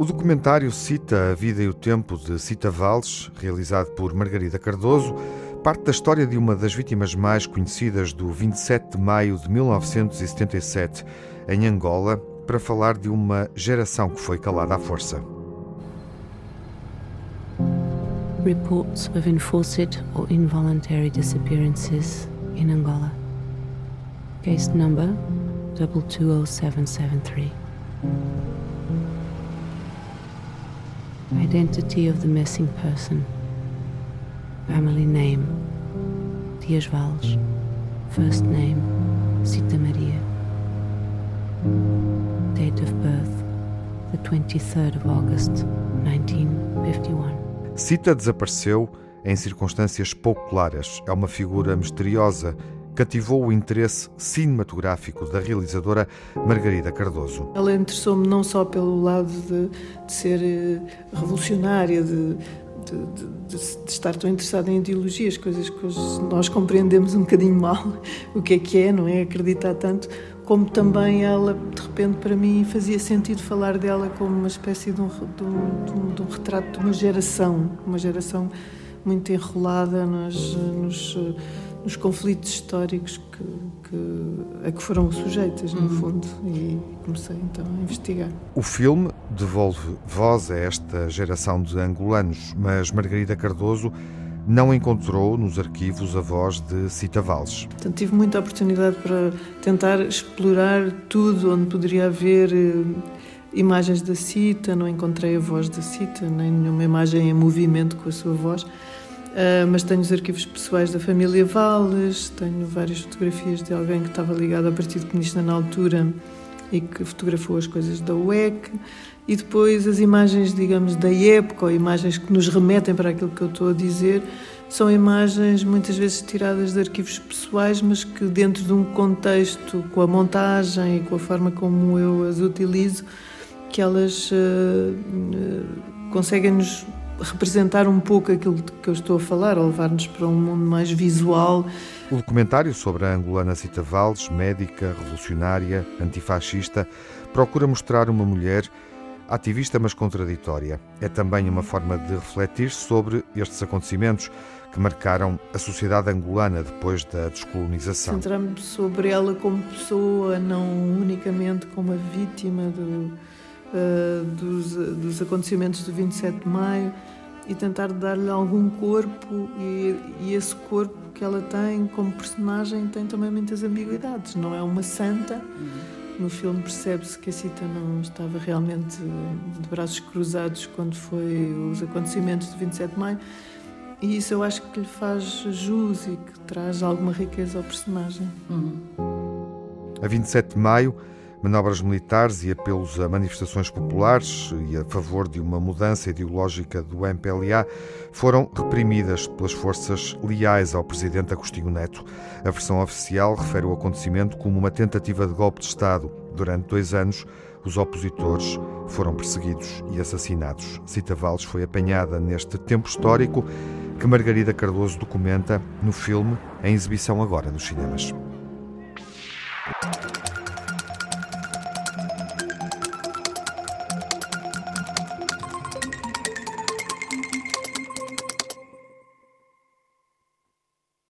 O documentário cita a vida e o tempo de Cita Valles, realizado por Margarida Cardoso, parte da história de uma das vítimas mais conhecidas do 27 de maio de 1977, em Angola, para falar de uma geração que foi calada à força. Reports of enforced or involuntary disappearances in Angola. Case number 220773. Identity of the missing person. Family name Dias. First name Cita Maria. Date of birth the 23rd of August 1951. Cita desapareceu em circunstâncias pouco claras. É uma figura misteriosa cativou o interesse cinematográfico da realizadora Margarida Cardoso. Ela interessou-me não só pelo lado de, de ser eh, revolucionária, de, de, de, de, estar tão interessada em ideologias, coisas que nós compreendemos um bocadinho mal o que é que é, não é? Acreditar tanto, como também ela, de repente, para mim, fazia sentido falar dela como uma espécie de um, de um, de um retrato de uma geração, uma geração muito enrolada nos, nos nos conflitos históricos que, que, a que foram sujeitas, no uhum. fundo, e comecei então a investigar. O filme devolve voz a esta geração de angolanos, mas Margarida Cardoso não encontrou nos arquivos a voz de Cita Valles. Portanto, tive muita oportunidade para tentar explorar tudo onde poderia haver eh, imagens da Cita, não encontrei a voz da Cita, nem nenhuma imagem em movimento com a sua voz. Uh, mas tenho os arquivos pessoais da família Valles, tenho várias fotografias de alguém que estava ligado ao Partido Comunista na altura e que fotografou as coisas da UEC, e depois as imagens, digamos, da época, ou imagens que nos remetem para aquilo que eu estou a dizer, são imagens muitas vezes tiradas de arquivos pessoais, mas que dentro de um contexto, com a montagem e com a forma como eu as utilizo, que elas uh, uh, conseguem nos representar um pouco aquilo que eu estou a falar, ou levar-nos para um mundo mais visual. O documentário sobre a angolana Cita Valles, médica, revolucionária, antifascista, procura mostrar uma mulher ativista mas contraditória. É também uma forma de refletir sobre estes acontecimentos que marcaram a sociedade angolana depois da descolonização. Centramos sobre ela como pessoa, não unicamente como a vítima do, uh, dos, dos acontecimentos do 27 de maio e tentar dar-lhe algum corpo e, e, esse corpo que ela tem como personagem tem também muitas ambiguidades. Não é uma santa. Uhum. No filme percebe-se que a Cita não estava realmente de braços cruzados quando foi os acontecimentos de 27 de maio. E isso eu acho que lhe faz jus e que traz alguma riqueza ao personagem. Uhum. A 27 de maio Manobras militares e apelos a manifestações populares e a favor de uma mudança ideológica do MPLA foram reprimidas pelas forças leais ao presidente Agostinho Neto. A versão oficial refere o acontecimento como uma tentativa de golpe de Estado. Durante dois anos, os opositores foram perseguidos e assassinados. Cita Valles foi apanhada neste tempo histórico que Margarida Cardoso documenta no filme em exibição agora nos cinemas.